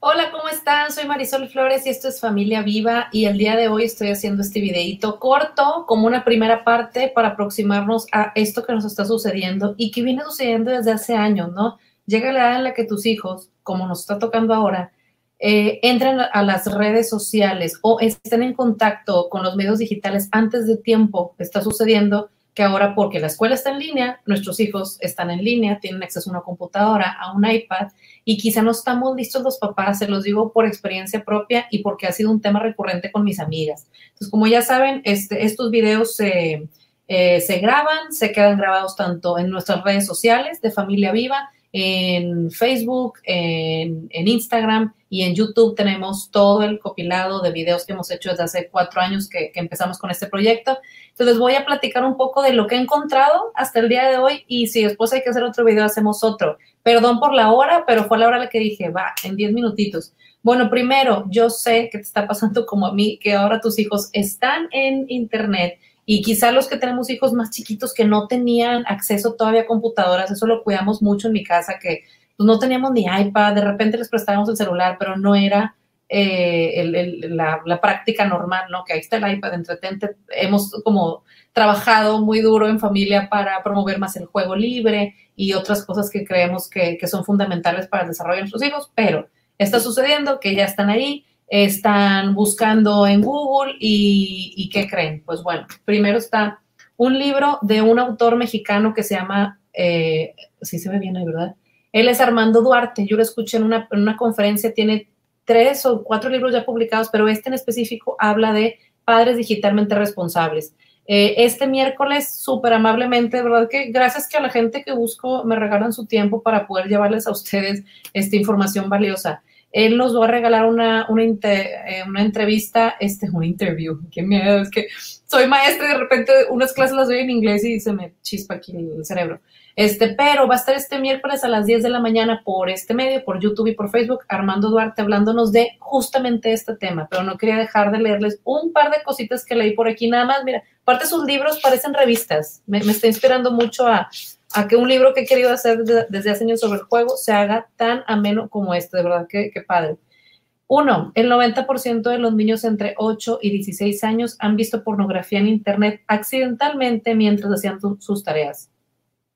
Hola, ¿cómo están? Soy Marisol Flores y esto es Familia Viva y el día de hoy estoy haciendo este videito corto como una primera parte para aproximarnos a esto que nos está sucediendo y que viene sucediendo desde hace años, ¿no? Llega la edad en la que tus hijos, como nos está tocando ahora, eh, entran a las redes sociales o estén en contacto con los medios digitales antes de tiempo, está sucediendo que ahora porque la escuela está en línea, nuestros hijos están en línea, tienen acceso a una computadora, a un iPad y quizá no estamos listos los papás, se los digo por experiencia propia y porque ha sido un tema recurrente con mis amigas. Entonces, como ya saben, este, estos videos se, eh, se graban, se quedan grabados tanto en nuestras redes sociales de Familia Viva, en Facebook, en, Instagram y en YouTube tenemos todo el copilado de videos que hemos hecho desde hace cuatro años que, empezamos con este proyecto. Entonces voy a platicar un poco de lo que he encontrado hasta el día de hoy y si después hay que hacer otro video, hacemos otro. Perdón por la hora, pero fue la hora la que dije, va, en diez minutitos. Bueno, primero, yo sé que te está pasando como a mí, que ahora tus hijos están en Internet y quizá los que tenemos hijos más chiquitos que no tenían acceso todavía a computadoras, eso lo cuidamos mucho en mi casa, que pues, no teníamos ni iPad, de repente les prestábamos el celular, pero no era eh, la, práctica normal, ¿no? Que ahí está el iPad, entretente. Hemos como trabajado muy duro en familia para promover más el juego libre y otras cosas que creemos que, que son fundamentales para el desarrollo de nuestros hijos, pero está sucediendo que ya están ahí, están buscando en Google y, ¿qué creen? Pues bueno, primero está un libro de un autor mexicano que se llama, eh, sí se ve bien ahí, ¿verdad? Él es Armando Duarte, yo lo escuché en una, en una conferencia, tiene tres o cuatro libros ya publicados, pero este en específico habla de padres digitalmente responsables. Eh, este miércoles, súper amablemente, ¿verdad? Que gracias que a la gente que busco me regalan su tiempo para poder llevarles a ustedes esta información valiosa. Él nos va a regalar una, una, eh, una entrevista, este, un interview, qué miedo, es que soy maestra y de repente unas clases las doy en inglés y se me chispa aquí el cerebro. Este, pero va a estar este miércoles a las 10 de la mañana por este medio, por YouTube y por Facebook, Armando Duarte hablándonos de justamente este tema, pero no quería dejar de leerles un par de cositas que leí por aquí, nada más, mira, aparte sus libros parecen revistas, me, me está inspirando mucho a, a que un libro que he querido hacer desde hace años sobre el juego se haga tan ameno como este, de verdad que, padre. Uno, el 90% de los niños entre 8 y 16 años han visto pornografía en Internet accidentalmente mientras hacían sus tareas.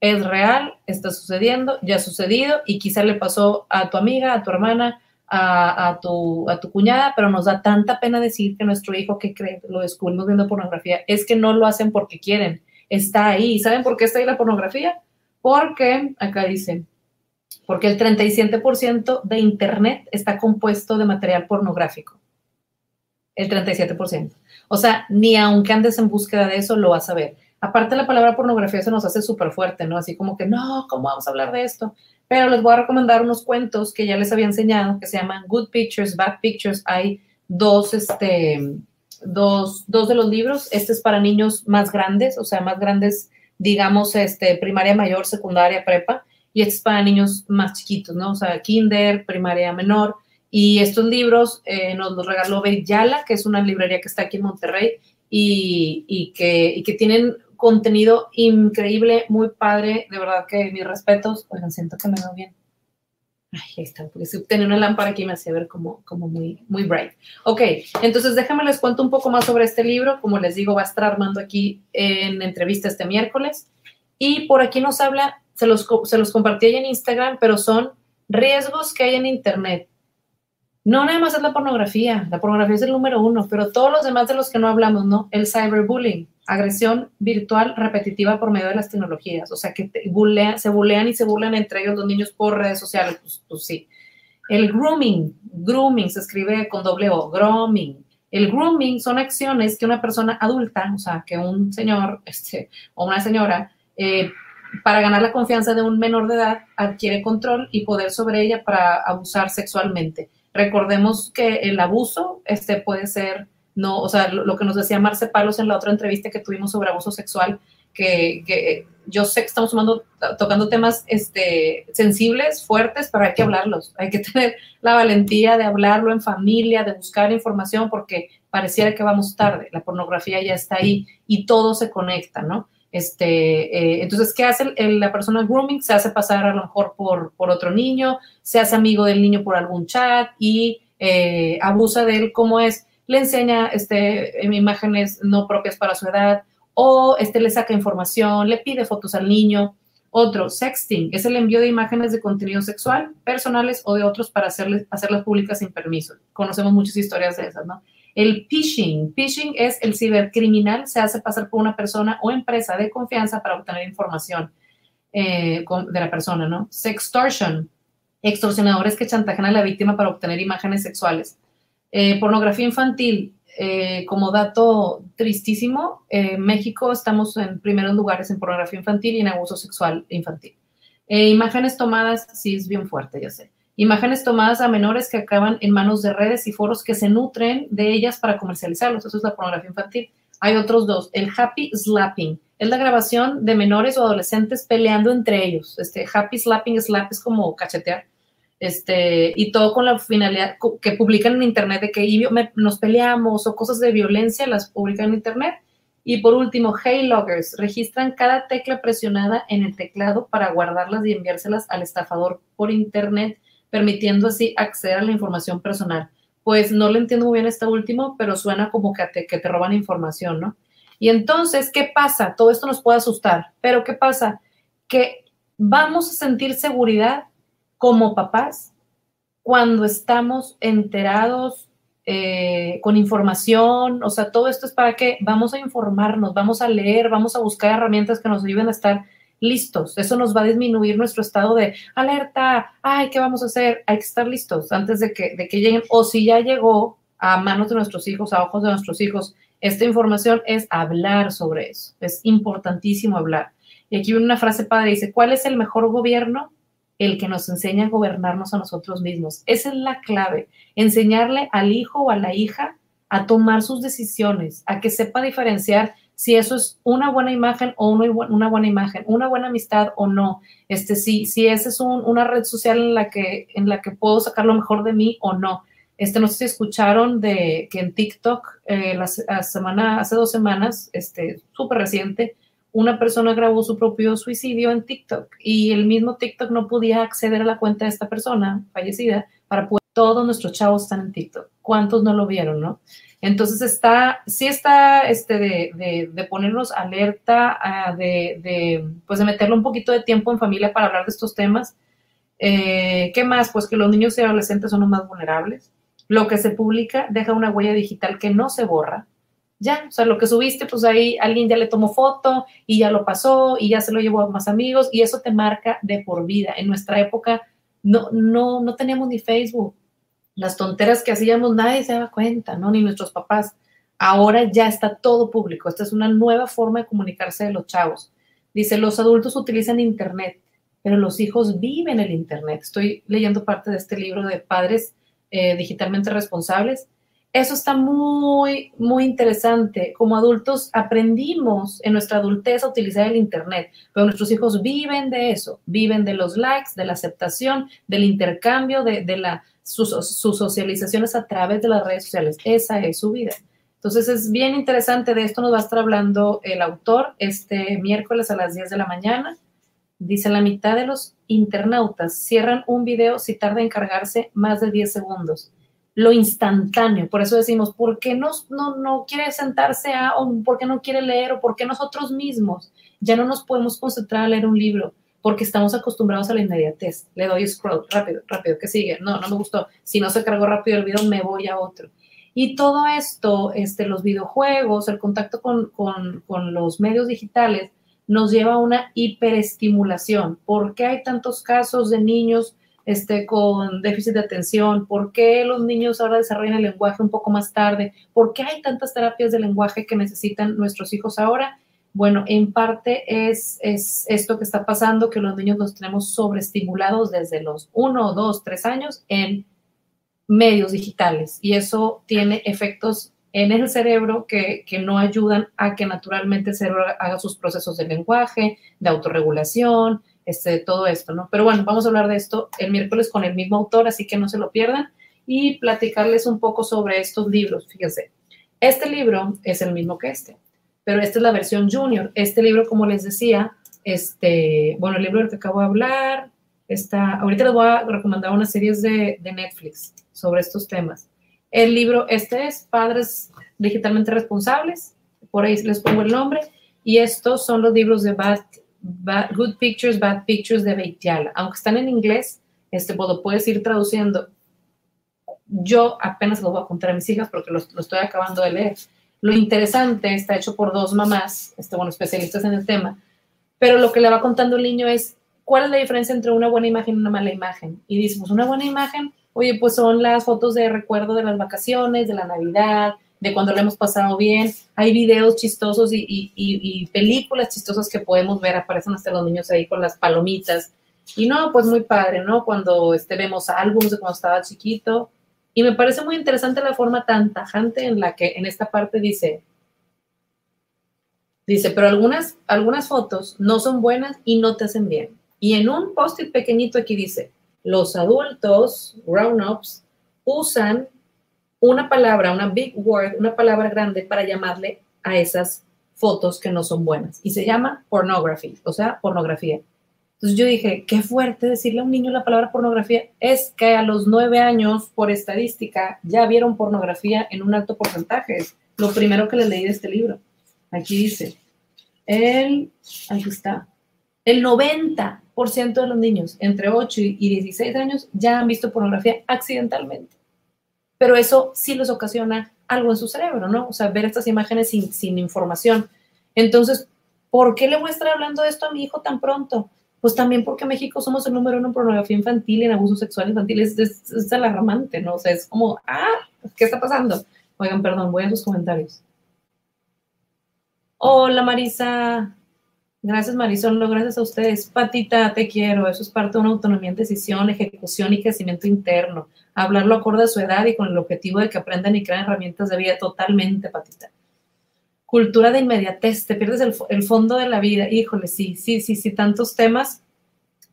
Es real, está sucediendo, ya ha sucedido y quizá le pasó a tu amiga, a tu hermana, a, tu, cuñada, pero nos da tanta pena decir que nuestro hijo que cree, lo descubrimos viendo pornografía, es que no lo hacen porque quieren, está ahí. ¿Saben por qué está ahí la pornografía? Porque, acá dice, porque el 37% de Internet está compuesto de material pornográfico. El 37%. O sea, ni aunque andes en búsqueda de eso, lo vas a ver. Aparte, la palabra pornografía se nos hace súper fuerte, ¿no? Así como que, no, ¿cómo vamos a hablar de esto? Pero les voy a recomendar unos cuentos que ya les había enseñado, que se llaman Good Pictures, Bad Pictures. Hay dos, este, dos, dos de los libros. Este es para niños más grandes, o sea, más grandes, digamos, este, primaria mayor, secundaria, prepa, y este es para niños más chiquitos, ¿no? O sea, kinder, primaria menor. Y estos libros eh, nos los regaló Yala, que es una librería que está aquí en Monterrey y, y, que, y que tienen contenido increíble, muy padre. De verdad que mis respetos. Oigan, siento que me veo bien. Ay, ahí está, porque si tenía una lámpara aquí me hacía ver como, como muy, muy bright. Ok, entonces déjenme les cuento un poco más sobre este libro. Como les digo, va a estar armando aquí en entrevista este miércoles. Y por aquí nos habla, se los, se los compartí ahí en Instagram, pero son riesgos que hay en Internet. No nada más es la pornografía, la pornografía es el número uno, pero todos los demás de los que no hablamos, ¿no? El cyberbullying, agresión virtual repetitiva por medio de las tecnologías, o sea, que se bulean y se burlan entre ellos los niños por redes sociales, pues, pues, sí. El grooming, grooming se escribe con doble O, grooming. El grooming son acciones que una persona adulta, o sea, que un señor este, o una señora, eh, para ganar la confianza de un menor de edad, adquiere control y poder sobre ella para abusar sexualmente. Recordemos que el abuso este, puede ser, no, o sea, lo, que nos decía Marce Palos en la otra entrevista que tuvimos sobre abuso sexual, que, yo sé que estamos tocando temas este, sensibles, fuertes, pero hay que hablarlos. Hay que tener la valentía de hablarlo en familia, de buscar información, porque pareciera que vamos tarde. La pornografía ya está ahí y todo se conecta, ¿no? Este, eh, entonces, ¿qué hace la persona grooming? Se hace pasar a lo mejor por, por otro niño, se hace amigo del niño por algún chat y eh, abusa de él como es, le enseña este, imágenes no propias para su edad o este, le saca información, le pide fotos al niño. Otro, sexting, es el envío de imágenes de contenido sexual, personales o de otros para hacerles, hacerlas públicas sin permiso. Conocemos muchas historias de esas, ¿no? El phishing. Phishing es el cibercriminal, se hace pasar por una persona o empresa de confianza para obtener información eh, de la persona, ¿no? Sextortion. Extorsionadores que chantajean a la víctima para obtener imágenes sexuales. Eh, pornografía infantil. Eh, como dato tristísimo, en México estamos en primeros lugares en pornografía infantil y en abuso sexual infantil. imágenes tomadas, sí es bien fuerte, ya sé. Imágenes tomadas a menores que acaban en manos de redes y foros que se nutren de ellas para comercializarlos. Eso es la pornografía infantil. Hay otros dos. El happy slapping es la grabación de menores o adolescentes peleando entre ellos. Este happy slapping, slap es como cachetear. Este, y todo con la finalidad que publican en internet de que nos peleamos o cosas de violencia las publican en internet. Y por último, Hey Loggers registran cada tecla presionada en el teclado para guardarlas y enviárselas al estafador por internet permitiendo así acceder a la información personal. Pues no le entiendo muy bien este último, pero suena como que te, que te roban información, ¿no? Y entonces, ¿qué pasa? Todo esto nos puede asustar, pero ¿qué pasa? Que vamos a sentir seguridad como papás cuando estamos enterados eh, con información, o sea, todo esto es para que vamos a informarnos, vamos a leer, vamos a buscar herramientas que nos ayuden a estar listos. Eso nos va a disminuir nuestro estado de alerta, ay, ¿qué vamos a hacer? Hay que estar listos antes de que, de que lleguen. O si ya llegó a manos de nuestros hijos, a ojos de nuestros hijos, esta información es hablar sobre eso. Es importantísimo hablar. Y aquí una frase padre, dice, ¿cuál es el mejor gobierno? El que nos enseña a gobernarnos a nosotros mismos. Esa es la clave. Enseñarle al hijo o a la hija a tomar sus decisiones, a que sepa diferenciar si eso es una buena imagen o una, buena imagen, una buena amistad o no, este, si, si esa es una red social en la, que, en la que puedo sacar lo mejor de mí o no. Este, no sé si escucharon de que en TikTok, eh, la, semana, hace dos semanas, este, súper reciente, una persona grabó su propio suicidio en TikTok y el mismo TikTok no podía acceder a la cuenta de esta persona fallecida para poder, todos nuestros chavos están en TikTok. ¿Cuántos no lo vieron, no? Entonces está, sí está este de, de, ponernos alerta, ah, de, de, pues de meterle un poquito de tiempo en familia para hablar de estos temas. Eh, ¿Qué más? Pues que los niños y adolescentes son los más vulnerables. Lo que se publica deja una huella digital que no se borra. Ya, o sea, lo que subiste, pues ahí alguien ya le tomó foto y ya lo pasó y ya se lo llevó a más amigos y eso te marca de por vida. En nuestra época no, no, no teníamos ni Facebook, las tonteras que hacíamos, nadie se daba cuenta, ¿no? Ni nuestros papás. Ahora ya está todo público. Esta es una nueva forma de comunicarse de los chavos. Dice, los adultos utilizan Internet, pero los hijos viven el Internet. Estoy leyendo parte de este libro de padres eh, digitalmente responsables. Eso está muy, muy interesante. Como adultos aprendimos en nuestra adultez a utilizar el Internet, pero nuestros hijos viven de eso, viven de los likes, de la aceptación, del intercambio, de, de la sus, socializaciones a través de las redes sociales. Esa es su vida. Entonces es bien interesante, de esto nos va a estar hablando el autor este miércoles a las 10 de la mañana. Dice, la mitad de los internautas cierran un video si tarda en cargarse más de 10 segundos. Lo instantáneo, por eso decimos, ¿por qué no, no, no quiere sentarse a, o por qué no quiere leer, o por qué nosotros mismos ya no nos podemos concentrar a leer un libro? porque estamos acostumbrados a la inmediatez. Le doy scroll, rápido, rápido, ¿qué sigue? No, no me gustó. Si no se cargó rápido el video, me voy a otro. Y todo esto, este, los videojuegos, el contacto con, con, con los medios digitales, nos lleva a una hiperestimulación. ¿Por qué hay tantos casos de niños este, con déficit de atención? ¿Por qué los niños ahora desarrollan el lenguaje un poco más tarde? ¿Por qué hay tantas terapias de lenguaje que necesitan nuestros hijos ahora? Bueno, en parte es, es esto que está pasando, que los niños los tenemos sobreestimulados desde los 1, 2, 3 años en medios digitales y eso tiene efectos en el cerebro que, que, no ayudan a que naturalmente el cerebro haga sus procesos de lenguaje, de autorregulación, este, todo esto, ¿no? Pero bueno, vamos a hablar de esto el miércoles con el mismo autor, así que no se lo pierdan y platicarles un poco sobre estos libros. Fíjense, este libro es el mismo que este. pero esta es la versión junior. Este libro, como les decía, este, bueno, el libro del que acabo de hablar, está, ahorita les voy a recomendar unas series de, Netflix sobre estos temas. El libro, este es Padres Digitalmente Responsables, por ahí les pongo el nombre, y estos son los libros de Good Pictures, Bad Pictures de Beitiala. Aunque están en inglés, este, pues puedes ir traduciendo. Yo apenas lo voy a contar a mis hijas porque lo, lo estoy acabando de leer. Lo interesante está hecho por dos mamás, este, bueno, especialistas en el tema, pero lo que le va contando el niño es cuál es la diferencia entre una buena imagen y una mala imagen. Y dice, pues una buena imagen, oye, pues son las fotos de recuerdo de las vacaciones, de la Navidad, de cuando lo hemos pasado bien. Hay videos chistosos y, películas chistosas que podemos ver, aparecen hasta los niños ahí con las palomitas. Y no, pues muy padre, ¿no? Cuando este, vemos álbumes de cuando estaba chiquito. Y me parece muy interesante la forma tan tajante en la que en esta parte dice, dice, pero algunas, algunas fotos no son buenas y no te hacen bien. Y en un post-it pequeñito aquí dice, los adultos, grown-ups, usan una palabra, una big word, una palabra grande para llamarle a esas fotos que no son buenas. Y se llama pornography, o sea, pornografía. Entonces yo dije, qué fuerte decirle a un niño la palabra pornografía. Es que a los nueve años, por estadística, ya vieron pornografía en un alto porcentaje. Es lo primero que le leí de este libro. Aquí dice, el, aquí está, el 90% de los niños entre 8 y 16 años ya han visto pornografía accidentalmente pero eso sí les ocasiona algo en su cerebro, ¿no? O sea, ver estas imágenes sin, información. Entonces, ¿por qué le voy a estar hablando de esto a mi hijo tan pronto? Pues también porque en México somos el número uno en pornografía infantil y en abuso sexual infantil. Es, es, alarmante, ¿no? O sea, es como, ah, ¿qué está pasando? Oigan, perdón, voy a sus comentarios. Hola Marisa, Gracias, Marisol. Gracias a ustedes. Patita, te quiero. Eso es parte de una autonomía en decisión, ejecución y crecimiento interno. Hablarlo acorde a su edad y con el objetivo de que aprendan y crean herramientas de vida totalmente, Patita. Cultura de inmediatez. Te pierdes el, fondo de la vida. Híjole, sí, sí, sí, sí. Tantos temas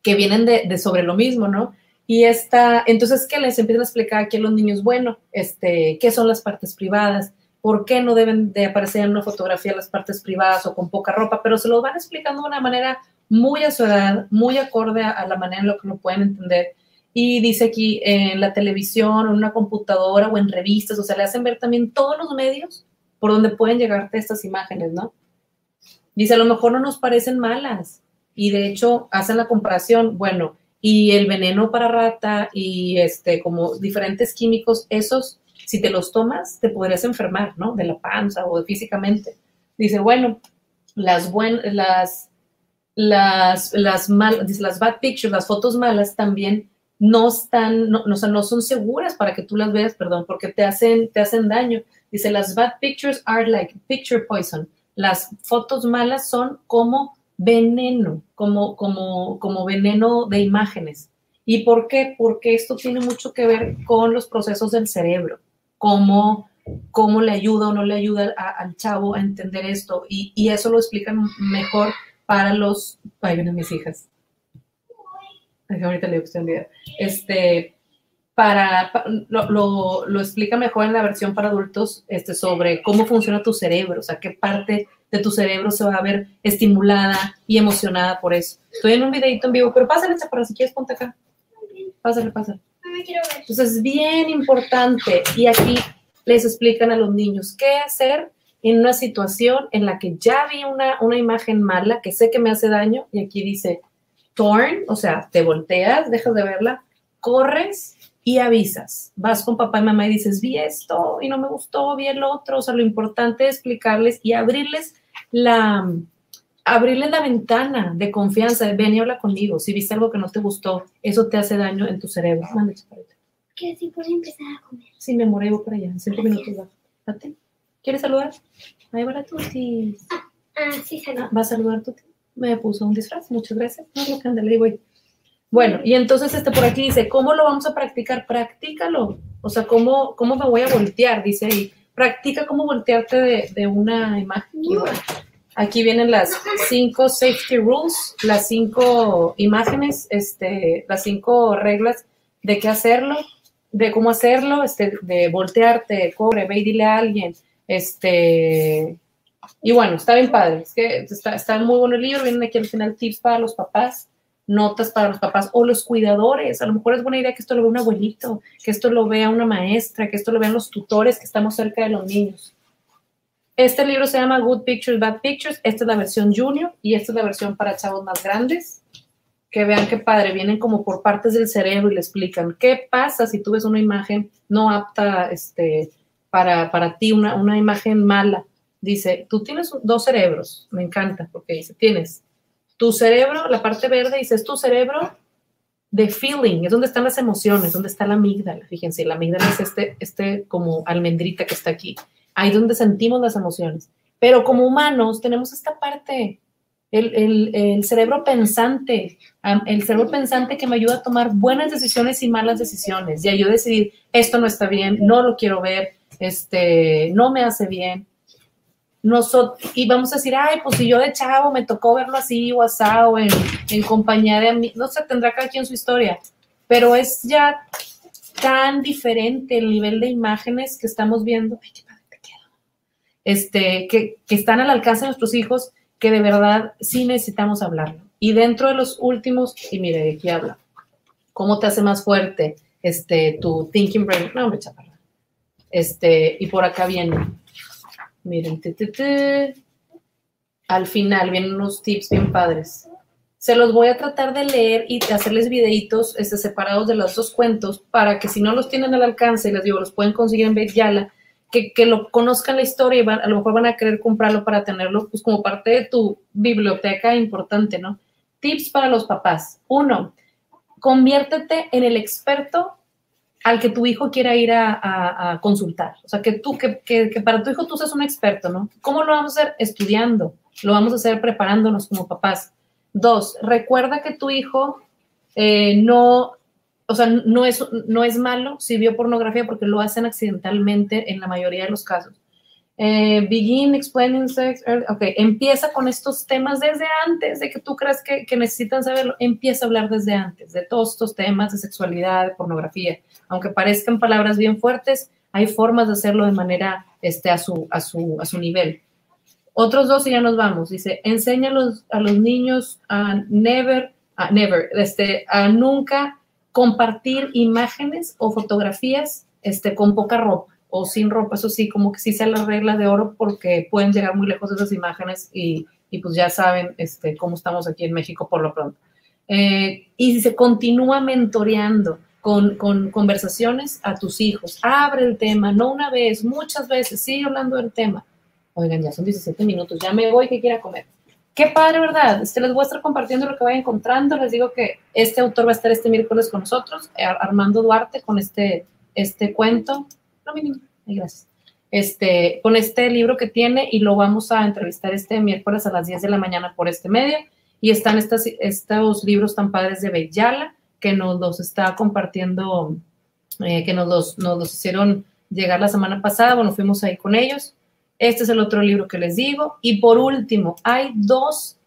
que vienen de, sobre lo mismo, ¿no? Y esta, entonces, ¿qué les empiezan a explicar aquí a los niños? Bueno, este, ¿qué son las partes privadas? Por qué no deben de aparecer en una fotografía las partes privadas o con poca ropa, pero se lo van explicando de una manera muy a su edad, muy acorde a, la manera en la que lo pueden entender. Y dice aquí en la televisión, en una computadora o en revistas, o sea, le hacen ver también todos los medios por donde pueden llegarte estas imágenes, ¿no? Dice, a lo mejor no nos parecen malas y de hecho hacen la comparación, bueno, y el veneno para rata y este como diferentes químicos, esos si te los tomas, te podrías enfermar, ¿no? De la panza o físicamente. Dice, bueno, las las, las, las mal, dice, las bad pictures, las fotos malas también no están, no, no, no son seguras para que tú las veas, perdón, porque te hacen, te hacen daño. Dice, las bad pictures are like picture poison. Las fotos malas son como veneno, como, como, como veneno de imágenes. ¿Y por qué? Porque esto tiene mucho que ver con los procesos del cerebro cómo, cómo le ayuda o no le ayuda al chavo a entender esto. Y, eso lo explican mejor para los... Ahí vienen mis hijas. ahorita le digo Este, para, lo, lo, explica mejor en la versión para adultos este, sobre cómo funciona tu cerebro, o sea, qué parte de tu cerebro se va a ver estimulada y emocionada por eso. Estoy en un videito en vivo, pero pásale, para si quieres, ponte acá. Pásale, pásale. Entonces es bien importante y aquí les explican a los niños qué hacer en una situación en la que ya vi una, una imagen mala que sé que me hace daño y aquí dice torn, o sea, te volteas, dejas de verla, corres y avisas. Vas con papá y mamá y dices, vi esto y no me gustó, vi el otro. O sea, lo importante es explicarles y abrirles la, abrirles la ventana de confianza, ven y habla conmigo. Si viste algo que no te gustó, eso te hace daño en tu cerebro. Mande, Que si puedo empezar a comer. Sí, me moré, para allá. En cinco minutos va. ¿Quieres saludar? Ahí va la tuti. Ah, ah, sí, salud. ¿Va a saludar tuti? Me puso un disfraz, muchas gracias. No, lo que anda, le digo Bueno, y entonces este por aquí dice, ¿cómo lo vamos a practicar? Practícalo. O sea, ¿cómo, cómo me voy a voltear? Dice ahí. Practica cómo voltearte de, de una imagen. Aquí vienen las cinco safety rules, las cinco imágenes, este, las cinco reglas de qué hacerlo, de cómo hacerlo, este, de voltearte, cobre, ve y dile a alguien, este, Y bueno, está bien padre, es que está, está muy bueno el libro, vienen aquí al final tips para los papás, notas para los papás o los cuidadores. A lo mejor es buena idea que esto lo vea un abuelito, que esto lo vea una maestra, que esto lo vean los tutores que estamos cerca de los niños. Este libro se llama Good Pictures, Bad Pictures. Esta es la versión junior y esta es la versión para chavos más grandes. Que vean qué padre, vienen como por partes del cerebro y le explican qué pasa si tú ves una imagen no apta este, para, para ti, una, una imagen mala. Dice, tú tienes dos cerebros, me encanta, porque dice, tienes tu cerebro, la parte verde, dice, es tu cerebro de feeling, es donde están las emociones, donde está la amígdala. Fíjense, la amígdala es este, este como almendrita que está aquí ahí donde sentimos las emociones. Pero como humanos tenemos esta parte, el, cerebro pensante, el cerebro pensante que me ayuda a tomar buenas decisiones y malas decisiones. Y a yo decidir, esto no está bien, no lo quiero ver, este, no me hace bien. Nosotros, y vamos a decir, ay, pues si yo de chavo me tocó verlo así o asado, en, en compañía de no sé, tendrá cada quien su historia, pero es ya tan diferente el nivel de imágenes que estamos viendo. Ay, qué este, que, están al alcance de nuestros hijos, que de verdad sí necesitamos hablarlo. Y dentro de los últimos, y mire, aquí habla, ¿cómo te hace más fuerte este, tu thinking brain? No, me chaparra. Este, y por acá viene, miren, al final vienen unos tips bien padres. Se los voy a tratar de leer y hacerles videitos este, separados de los dos cuentos para que si no los tienen al alcance, les digo, los pueden conseguir en Yala que, que, lo conozcan la historia y a lo mejor van a querer comprarlo para tenerlo pues como parte de tu biblioteca importante, ¿no? Tips para los papás. Uno, conviértete en el experto al que tu hijo quiera ir a, a, consultar. O sea, que tú, que, que, que, para tu hijo tú seas un experto, ¿no? ¿Cómo lo vamos a hacer? Estudiando. Lo vamos a hacer preparándonos como papás. Dos, recuerda que tu hijo eh, no o sea, no es, no es malo si vio pornografía porque lo hacen accidentalmente en la mayoría de los casos. Eh, begin explaining sex. Ok, empieza con estos temas desde antes de que tú creas que, que, necesitan saberlo. Empieza a hablar desde antes de todos estos temas de sexualidad, de pornografía. Aunque parezcan palabras bien fuertes, hay formas de hacerlo de manera este, a, su, a, su, a su nivel. Otros dos y ya nos vamos. Dice, enseña a los, a los niños a never, a never, este, a nunca compartir imágenes o fotografías este, con poca ropa o sin ropa, eso sí, como que sí sea la regla de oro porque pueden llegar muy lejos esas imágenes y, y pues ya saben este, cómo estamos aquí en México por lo pronto. Eh, y si se continúa mentoreando con, con, conversaciones a tus hijos, abre el tema, no una vez, muchas veces, sigue hablando del tema. Oigan, ya son 17 minutos, ya me voy que quiera comer. Qué padre, ¿verdad? Este, les voy a estar compartiendo lo que vaya encontrando. Les digo que este autor va a estar este miércoles con nosotros, eh, Armando Duarte, con este, este cuento. No, mi gracias. Este, con este libro que tiene y lo vamos a entrevistar este miércoles a las 10 de la mañana por este medio. Y están estas, estos libros tan padres de Bellala que nos los está compartiendo, eh, que nos los, nos los hicieron llegar la semana pasada. Bueno, fuimos ahí con ellos. Este es el otro libro que les digo. Y por último, hay dos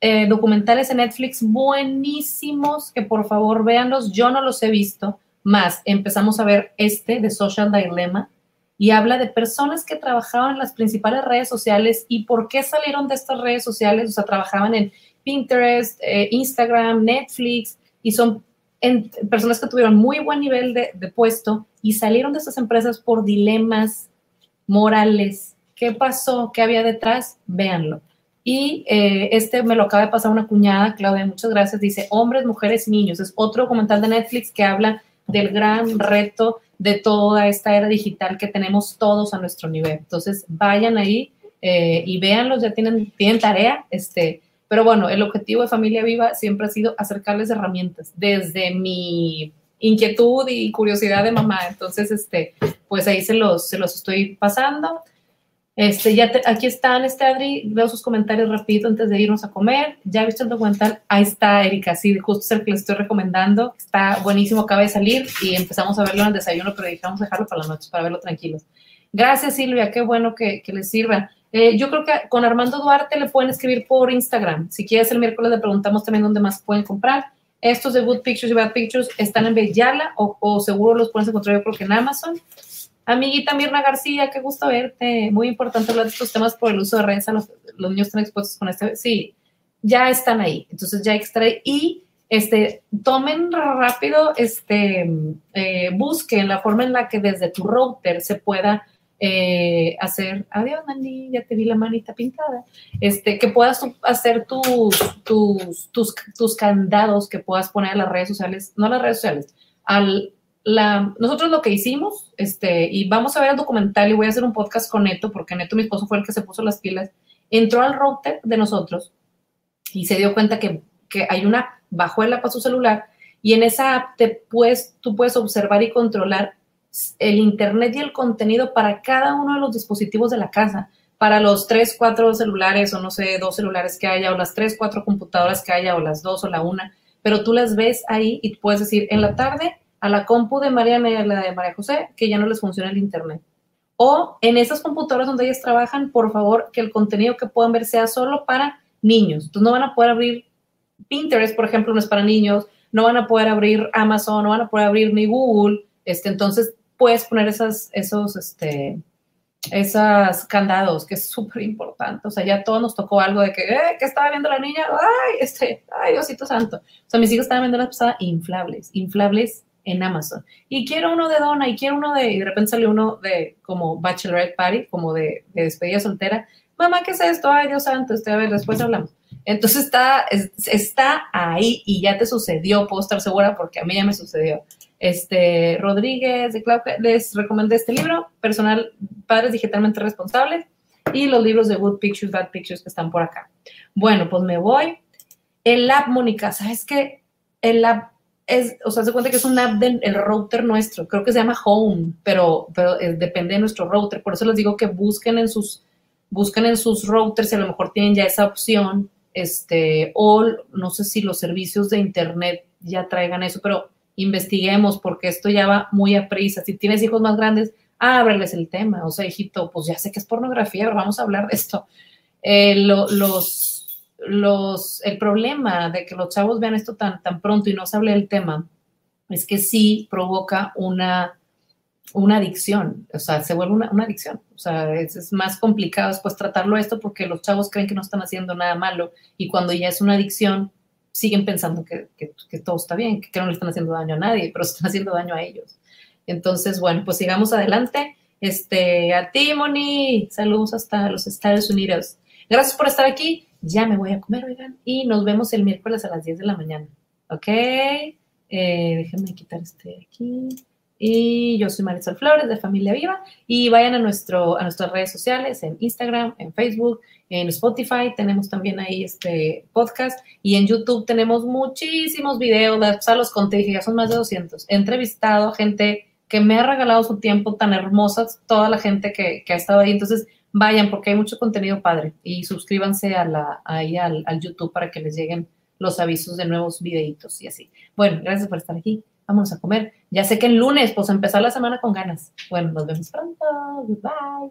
eh, documentales en Netflix buenísimos que por favor véanlos. Yo no los he visto, más empezamos a ver este de Social Dilemma y habla de personas que trabajaban en las principales redes sociales y por qué salieron de estas redes sociales. O sea, trabajaban en Pinterest, eh, Instagram, Netflix y son personas que tuvieron muy buen nivel de, de puesto y salieron de estas empresas por dilemas morales, ¿Qué pasó? ¿Qué había detrás? Véanlo. Y eh, este me lo acaba de pasar una cuñada, Claudia, muchas gracias. Dice, hombres, mujeres, niños. Es otro documental de Netflix que habla del gran reto de toda esta era digital que tenemos todos a nuestro nivel. Entonces, vayan ahí eh, y véanlos, ya tienen, tienen tarea. Este, pero bueno, el objetivo de Familia Viva siempre ha sido acercarles herramientas desde mi inquietud y curiosidad de mamá. Entonces, este, pues ahí se los, se los estoy pasando. Este, ya aquí están, este Adri, veo sus comentarios rapidito antes de irnos a comer. Ya visto el documental, ahí está Erika, sí, justo es el que les estoy recomendando. Está buenísimo, acaba de salir y empezamos a verlo en el desayuno, pero dejamos dejarlo para la noche, para verlo tranquilos. Gracias Silvia, qué bueno que, les sirva. Eh, yo creo que con Armando Duarte le pueden escribir por Instagram. Si quieres el miércoles le preguntamos también dónde más pueden comprar. Estos de Good Pictures y Bad Pictures están en Bellala o, o seguro los puedes encontrar yo creo que en Amazon. Amiguita Mirna García, qué gusto verte. Muy importante hablar de estos temas por el uso de redes. Los, los niños están expuestos con este. Sí, ya están ahí. Entonces ya extrae y este, tomen rápido, este, eh, busquen la forma en la que desde tu router se pueda eh, hacer, adiós Nani, ya te vi la manita pintada, este, que puedas hacer tus, tus, tus, tus, candados que puedas poner a las redes sociales, no a las redes sociales, al, la, nosotros lo que hicimos, este, y vamos a ver el documental y voy a hacer un podcast con Neto, porque Neto, mi esposo, fue el que se puso las pilas, entró al router de nosotros y se dio cuenta que, que hay una bajó el app a su celular y en esa app te tú puedes observar y controlar el internet y el contenido para cada uno de los dispositivos de la casa, para los tres, cuatro celulares o no sé, dos celulares que haya o las tres, cuatro computadoras que haya o las dos o la una, pero tú las ves ahí y puedes decir en la tarde a la compu de Mariana de María José que ya no les funciona el internet. O en esas computadoras donde ellas trabajan, por favor, que el contenido que puedan ver sea solo para niños. Entonces no van a poder abrir Pinterest, por ejemplo, no es para niños, no van a poder abrir Amazon, no van a poder abrir ni Google, este, entonces puedes poner esas, esos, este, esas candados, que es súper importante. O sea, ya todos nos tocó algo de que, eh, ¿qué estaba viendo la niña? Ay, este, ay, Diosito Santo. O sea, mis hijos estaban viendo las pasadas inflables, inflables en Amazon. Y quiero uno de Donna, y quiero uno de, y de repente salió uno de como Bachelorette Party, como de, de despedida soltera. Mamá, ¿qué es esto? Ay, Dios santo, este, a ver, después hablamos. Entonces está, está ahí y ya te sucedió, puedo estar segura porque a mí ya me sucedió. Este, Rodríguez de Clau, les recomendé este libro, Personal, Padres Digitalmente Responsables, y los libros de Good Pictures, Bad Pictures que están por acá. Bueno, pues me voy. El app, Mónica, ¿sabes qué? El app es, o sea, se cuenta que es un app del router nuestro, creo que se llama Home, pero, pero eh, depende de nuestro router. Por eso les digo que busquen en sus, busquen en sus routers y a lo mejor tienen ya esa opción este, o no sé si los servicios de Internet ya traigan eso, pero investiguemos porque esto ya va muy a prisa. Si tienes hijos más grandes, ábreles el tema. O sea, hijito, pues ya sé que es pornografía, vamos a hablar de esto. Eh, los, los, el problema de que los chavos vean esto tan, tan pronto y no se hable del tema es que sí provoca una una adicción, o sea, se vuelve una, adicción, o sea, es, más complicado después tratarlo esto porque los chavos creen que no están haciendo nada malo y cuando ya es una adicción siguen pensando que, todo está bien, que, no le están haciendo daño a nadie, pero están haciendo daño a ellos. Entonces, bueno, pues sigamos adelante. Este, a ti, Moni, saludos hasta los Estados Unidos. Gracias por estar aquí. Ya me voy a comer, oigan, y nos vemos el miércoles a las 10 de la mañana. ¿Ok? Eh, déjenme quitar este aquí. Y yo soy Marisol Flores de Familia Viva y vayan a, nuestro, a nuestras redes sociales, en Instagram, en Facebook, en Spotify, tenemos también ahí este podcast y en YouTube tenemos muchísimos videos, sea, los conté, ya son más de 200. He entrevistado a gente que me ha regalado su tiempo tan hermosa, toda la gente que, que ha estado ahí. Entonces, vayan porque hay mucho contenido padre y suscríbanse a la, ahí al, al YouTube para que les lleguen los avisos de nuevos videitos y así. Bueno, gracias por estar aquí vamos a comer. Ya sé que el lunes, pues empezar la semana con ganas. Bueno, nos vemos pronto. Goodbye.